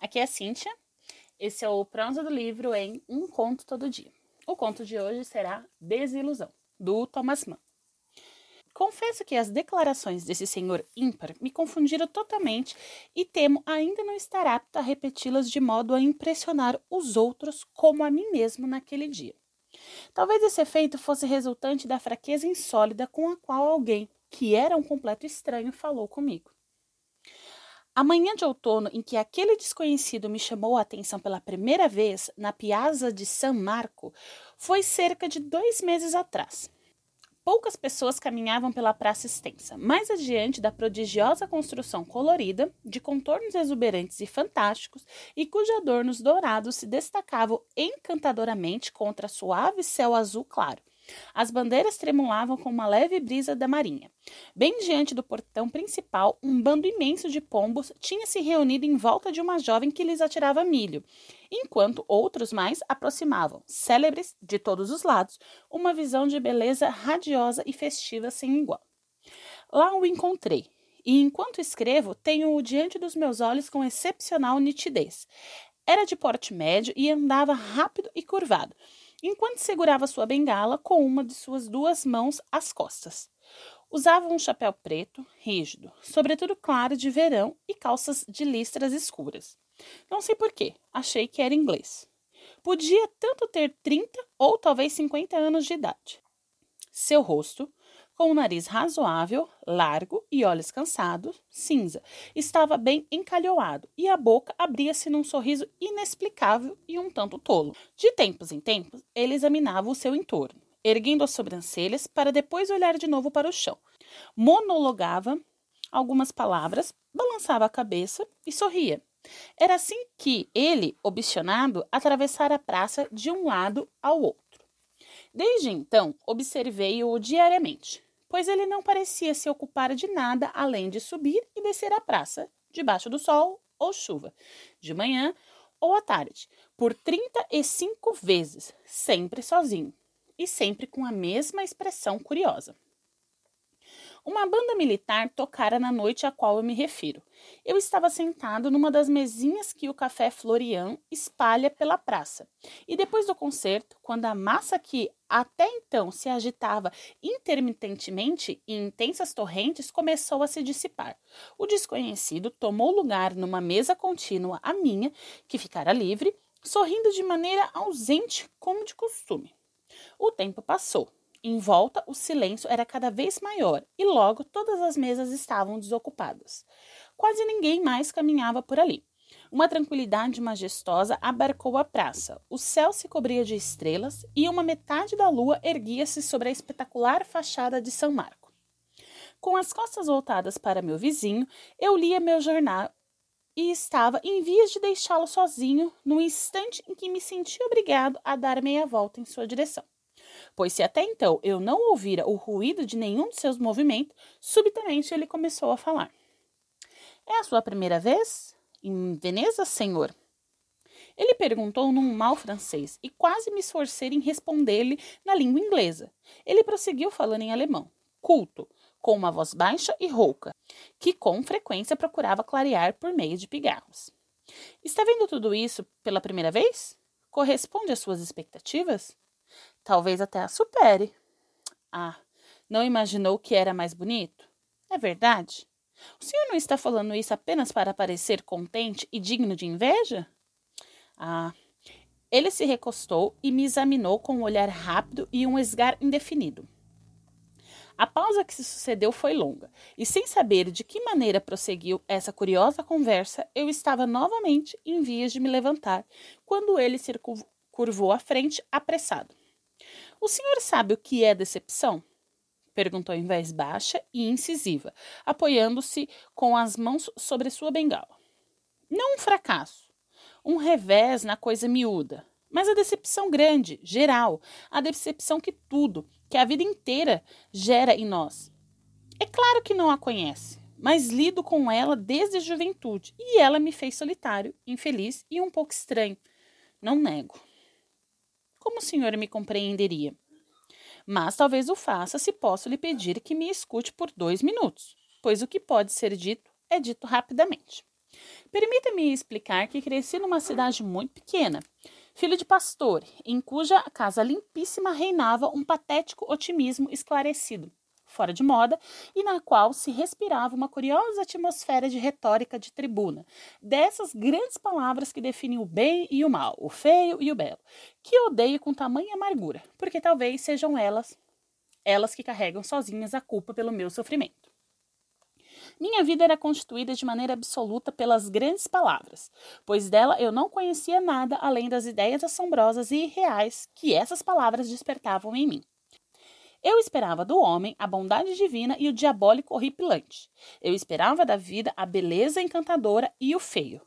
Aqui é a Cíntia. Esse é o pronto do livro em Um Conto Todo Dia. O conto de hoje será Desilusão, do Thomas Mann. Confesso que as declarações desse senhor ímpar me confundiram totalmente e temo ainda não estar apto a repeti-las de modo a impressionar os outros como a mim mesmo naquele dia. Talvez esse efeito fosse resultante da fraqueza insólida com a qual alguém, que era um completo estranho, falou comigo. A manhã de outono em que aquele desconhecido me chamou a atenção pela primeira vez na Piazza de San Marco foi cerca de dois meses atrás. Poucas pessoas caminhavam pela praça extensa, mais adiante da prodigiosa construção colorida, de contornos exuberantes e fantásticos, e cujos adornos dourados se destacavam encantadoramente contra suave céu azul claro. As bandeiras tremulavam com uma leve brisa da marinha. Bem diante do portão principal, um bando imenso de pombos tinha se reunido em volta de uma jovem que lhes atirava milho, enquanto outros mais aproximavam, célebres de todos os lados, uma visão de beleza radiosa e festiva sem igual. Lá o encontrei, e enquanto escrevo, tenho-o diante dos meus olhos com excepcional nitidez. Era de porte médio e andava rápido e curvado enquanto segurava sua bengala com uma de suas duas mãos às costas. Usava um chapéu preto, rígido, sobretudo claro de verão e calças de listras escuras. Não sei porquê, achei que era inglês. Podia tanto ter 30 ou talvez 50 anos de idade. Seu rosto, com um nariz razoável, largo e olhos cansados, cinza. Estava bem encalhoado e a boca abria-se num sorriso inexplicável e um tanto tolo. De tempos em tempos, ele examinava o seu entorno, erguendo as sobrancelhas para depois olhar de novo para o chão. Monologava algumas palavras, balançava a cabeça e sorria. Era assim que ele, obstinado, atravessara a praça de um lado ao outro. Desde então, observei-o diariamente pois ele não parecia se ocupar de nada além de subir e descer a praça, debaixo do sol ou chuva, de manhã ou à tarde, por 35 vezes, sempre sozinho e sempre com a mesma expressão curiosa. Uma banda militar tocara na noite a qual eu me refiro. Eu estava sentado numa das mesinhas que o Café Florian espalha pela praça. E depois do concerto, quando a massa que até então se agitava intermitentemente em intensas torrentes começou a se dissipar. O desconhecido tomou lugar numa mesa contínua à minha, que ficara livre, sorrindo de maneira ausente, como de costume. O tempo passou. Em volta, o silêncio era cada vez maior e logo todas as mesas estavam desocupadas. Quase ninguém mais caminhava por ali. Uma tranquilidade majestosa abarcou a praça. O céu se cobria de estrelas e uma metade da lua erguia-se sobre a espetacular fachada de São Marco. Com as costas voltadas para meu vizinho, eu lia meu jornal e estava em vias de deixá-lo sozinho no instante em que me senti obrigado a dar meia volta em sua direção pois se até então eu não ouvira o ruído de nenhum de seus movimentos, subitamente ele começou a falar. É a sua primeira vez? Em Veneza, senhor? Ele perguntou num mal francês e quase me esforcei em responder-lhe na língua inglesa. Ele prosseguiu falando em alemão, culto, com uma voz baixa e rouca, que com frequência procurava clarear por meio de pigarros. Está vendo tudo isso pela primeira vez? Corresponde às suas expectativas? Talvez até a supere. Ah, não imaginou que era mais bonito? É verdade? O senhor não está falando isso apenas para parecer contente e digno de inveja? Ah, ele se recostou e me examinou com um olhar rápido e um esgar indefinido. A pausa que se sucedeu foi longa, e sem saber de que maneira prosseguiu essa curiosa conversa, eu estava novamente em vias de me levantar, quando ele se curvou à frente, apressado. O senhor sabe o que é decepção? Perguntou em voz baixa e incisiva, apoiando-se com as mãos sobre sua bengala. Não um fracasso, um revés na coisa miúda, mas a decepção grande, geral, a decepção que tudo, que a vida inteira gera em nós. É claro que não a conhece, mas lido com ela desde a juventude e ela me fez solitário, infeliz e um pouco estranho. Não nego. Como o senhor me compreenderia? Mas talvez o faça se posso lhe pedir que me escute por dois minutos, pois o que pode ser dito é dito rapidamente. Permita-me explicar que cresci numa cidade muito pequena, filho de pastor, em cuja casa limpíssima reinava um patético otimismo esclarecido, fora de moda, e na qual se respirava uma curiosa atmosfera de retórica de tribuna, dessas grandes palavras que definem o bem e o mal, o feio e o belo, que odeio com tamanha amargura, porque talvez sejam elas, elas que carregam sozinhas a culpa pelo meu sofrimento. Minha vida era constituída de maneira absoluta pelas grandes palavras, pois dela eu não conhecia nada além das ideias assombrosas e irreais que essas palavras despertavam em mim. Eu esperava do homem a bondade divina e o diabólico horripilante. Eu esperava da vida a beleza encantadora e o feio.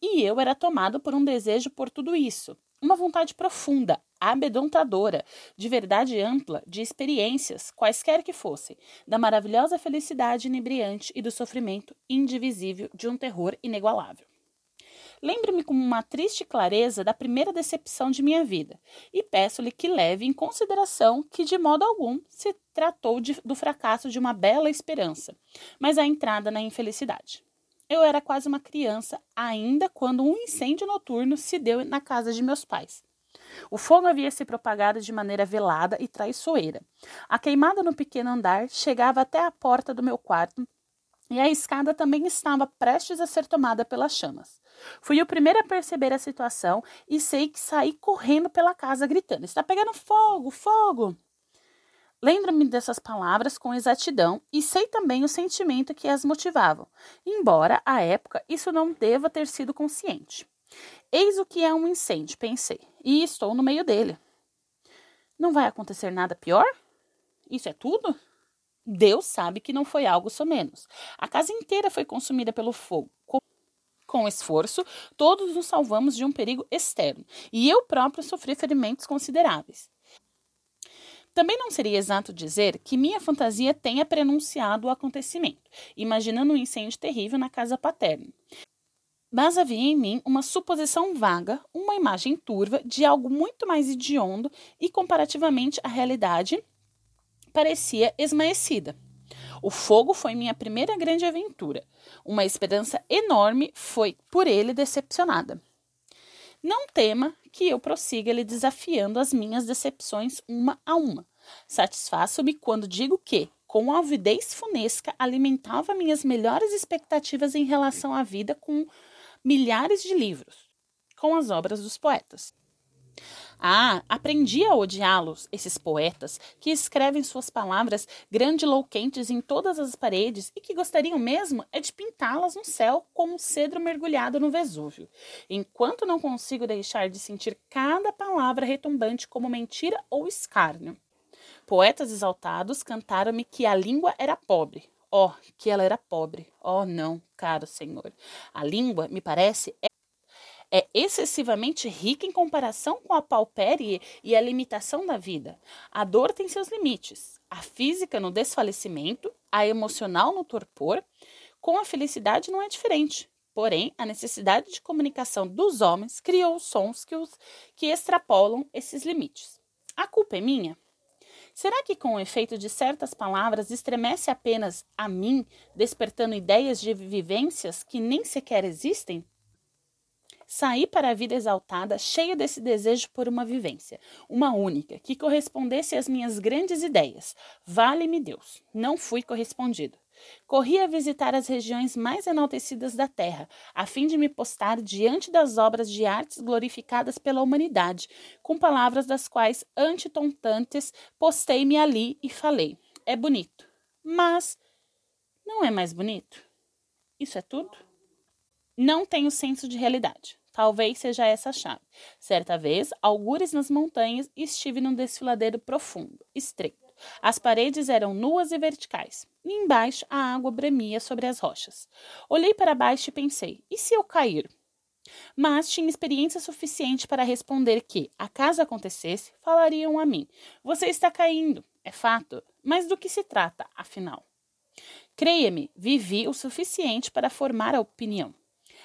E eu era tomado por um desejo por tudo isso, uma vontade profunda, amedrontadora, de verdade ampla, de experiências, quaisquer que fossem, da maravilhosa felicidade inebriante e do sofrimento indivisível de um terror inigualável. Lembro-me com uma triste clareza da primeira decepção de minha vida e peço-lhe que leve em consideração que, de modo algum, se tratou de, do fracasso de uma bela esperança, mas a entrada na infelicidade. Eu era quase uma criança ainda quando um incêndio noturno se deu na casa de meus pais. O fogo havia se propagado de maneira velada e traiçoeira. A queimada no pequeno andar chegava até a porta do meu quarto e a escada também estava prestes a ser tomada pelas chamas. Fui o primeiro a perceber a situação e sei que saí correndo pela casa gritando: Está pegando fogo, fogo! Lembro-me dessas palavras com exatidão e sei também o sentimento que as motivavam, embora, à época, isso não deva ter sido consciente. Eis o que é um incêndio, pensei, e estou no meio dele. Não vai acontecer nada pior? Isso é tudo? Deus sabe que não foi algo somenos. A casa inteira foi consumida pelo fogo. Com esforço, todos nos salvamos de um perigo externo, e eu próprio sofri ferimentos consideráveis. Também não seria exato dizer que minha fantasia tenha prenunciado o acontecimento, imaginando um incêndio terrível na casa paterna. Mas havia em mim uma suposição vaga, uma imagem turva de algo muito mais idiondo e, comparativamente à realidade, parecia esmaecida. O fogo foi minha primeira grande aventura. Uma esperança enorme foi por ele decepcionada. Não tema que eu prossiga lhe desafiando as minhas decepções uma a uma. Satisfaço-me quando digo que, com avidez funesca, alimentava minhas melhores expectativas em relação à vida com milhares de livros, com as obras dos poetas. Ah, aprendi a odiá-los, esses poetas, que escrevem suas palavras grandiloquentes em todas as paredes e que gostariam mesmo é de pintá-las no céu como um cedro mergulhado no Vesúvio, enquanto não consigo deixar de sentir cada palavra retumbante como mentira ou escárnio. Poetas exaltados cantaram-me que a língua era pobre. Oh, que ela era pobre. Oh, não, caro Senhor. A língua, me parece, é excessivamente rica em comparação com a paupérie e a limitação da vida. A dor tem seus limites, a física no desfalecimento, a emocional no torpor. Com a felicidade não é diferente. Porém, a necessidade de comunicação dos homens criou sons que, os, que extrapolam esses limites. A culpa é minha? Será que, com o efeito de certas palavras, estremece apenas a mim, despertando ideias de vivências que nem sequer existem? Saí para a vida exaltada, cheia desse desejo por uma vivência, uma única, que correspondesse às minhas grandes ideias. Vale-me Deus, não fui correspondido. Corri a visitar as regiões mais enaltecidas da terra, a fim de me postar diante das obras de artes glorificadas pela humanidade, com palavras das quais, antitontantes, postei-me ali e falei: É bonito, mas não é mais bonito? Isso é tudo? Não tenho senso de realidade. Talvez seja essa a chave. Certa vez, algures nas montanhas, estive num desfiladeiro profundo, estreito. As paredes eram nuas e verticais, e embaixo a água bremia sobre as rochas. Olhei para baixo e pensei: e se eu cair? Mas tinha experiência suficiente para responder que, a caso acontecesse, falariam a mim: Você está caindo, é fato, mas do que se trata, afinal? Creia-me, vivi o suficiente para formar a opinião.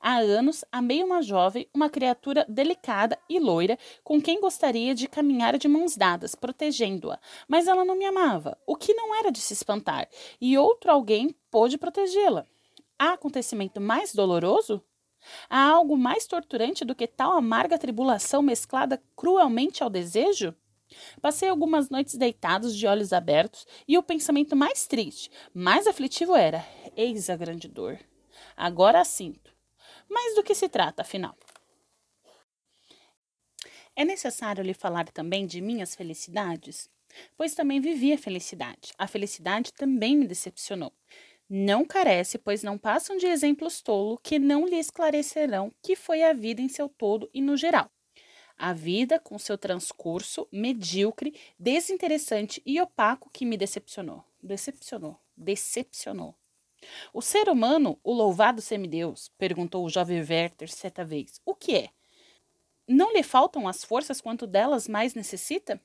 Há anos amei uma jovem, uma criatura delicada e loira, com quem gostaria de caminhar de mãos dadas, protegendo-a. Mas ela não me amava, o que não era de se espantar, e outro alguém pôde protegê-la. Há acontecimento mais doloroso? Há algo mais torturante do que tal amarga tribulação mesclada cruelmente ao desejo? Passei algumas noites deitados de olhos abertos e o pensamento mais triste, mais aflitivo era: eis a grande dor. Agora a sinto. Mas do que se trata, afinal? É necessário lhe falar também de minhas felicidades? Pois também vivi a felicidade. A felicidade também me decepcionou. Não carece, pois não passam de exemplos tolo que não lhe esclarecerão que foi a vida em seu todo e no geral. A vida, com seu transcurso medíocre, desinteressante e opaco, que me decepcionou. Decepcionou. Decepcionou. O ser humano, o louvado semideus, perguntou o jovem Werther certa vez. O que é? Não lhe faltam as forças quanto delas mais necessita?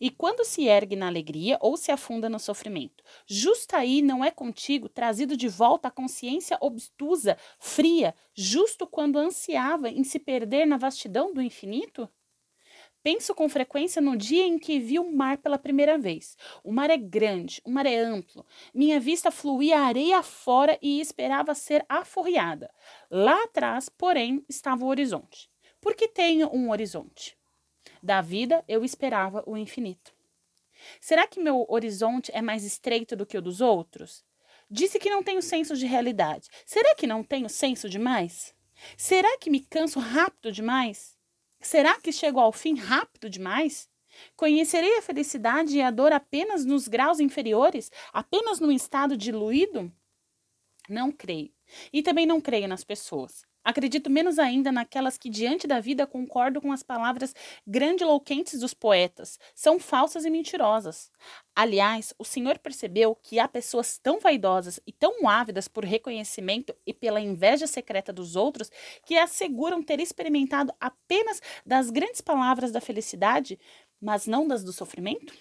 E quando se ergue na alegria ou se afunda no sofrimento, justo aí não é contigo trazido de volta a consciência obtusa, fria, justo quando ansiava em se perder na vastidão do infinito? Penso com frequência no dia em que vi o mar pela primeira vez. O mar é grande, o mar é amplo. Minha vista fluía areia fora e esperava ser aforreada. Lá atrás, porém, estava o horizonte. Por que tenho um horizonte? Da vida eu esperava o infinito. Será que meu horizonte é mais estreito do que o dos outros? Disse que não tenho senso de realidade. Será que não tenho senso demais? Será que me canso rápido demais? Será que chego ao fim rápido demais? Conhecerei a felicidade e a dor apenas nos graus inferiores, apenas no estado diluído? Não creio. E também não creio nas pessoas. Acredito menos ainda naquelas que, diante da vida, concordam com as palavras grandiloquentes dos poetas. São falsas e mentirosas. Aliás, o Senhor percebeu que há pessoas tão vaidosas e tão ávidas por reconhecimento e pela inveja secreta dos outros que asseguram ter experimentado apenas das grandes palavras da felicidade, mas não das do sofrimento?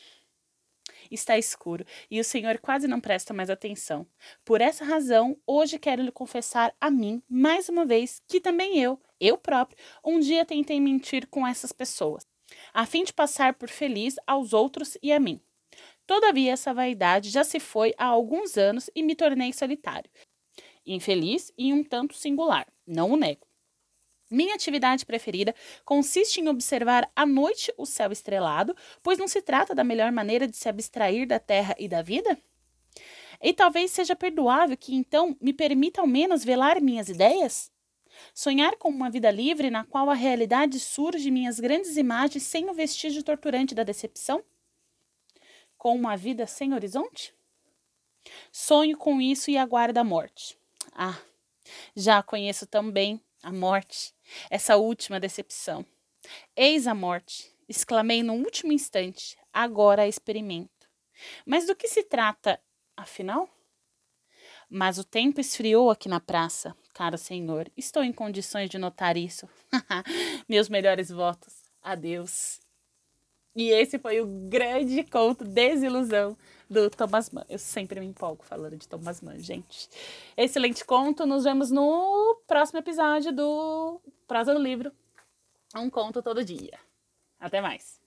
Está escuro e o Senhor quase não presta mais atenção. Por essa razão, hoje quero lhe confessar a mim, mais uma vez, que também eu, eu próprio, um dia tentei mentir com essas pessoas, a fim de passar por feliz aos outros e a mim. Todavia, essa vaidade já se foi há alguns anos e me tornei solitário, infeliz e um tanto singular, não o nego. Minha atividade preferida consiste em observar à noite o céu estrelado, pois não se trata da melhor maneira de se abstrair da terra e da vida? E talvez seja perdoável que então me permita ao menos velar minhas ideias? Sonhar com uma vida livre na qual a realidade surge minhas grandes imagens sem o vestígio torturante da decepção? Com uma vida sem horizonte? Sonho com isso e aguardo a morte. Ah, já conheço também a morte, essa última decepção. Eis a morte, exclamei no último instante, agora experimento. Mas do que se trata, afinal? Mas o tempo esfriou aqui na praça, caro senhor. Estou em condições de notar isso. Meus melhores votos. Adeus. E esse foi o grande conto Desilusão do Thomas Mann. Eu sempre me empolgo falando de Thomas Mann, gente. Excelente conto. Nos vemos no próximo episódio do Prosa do Livro. Um conto todo dia. Até mais.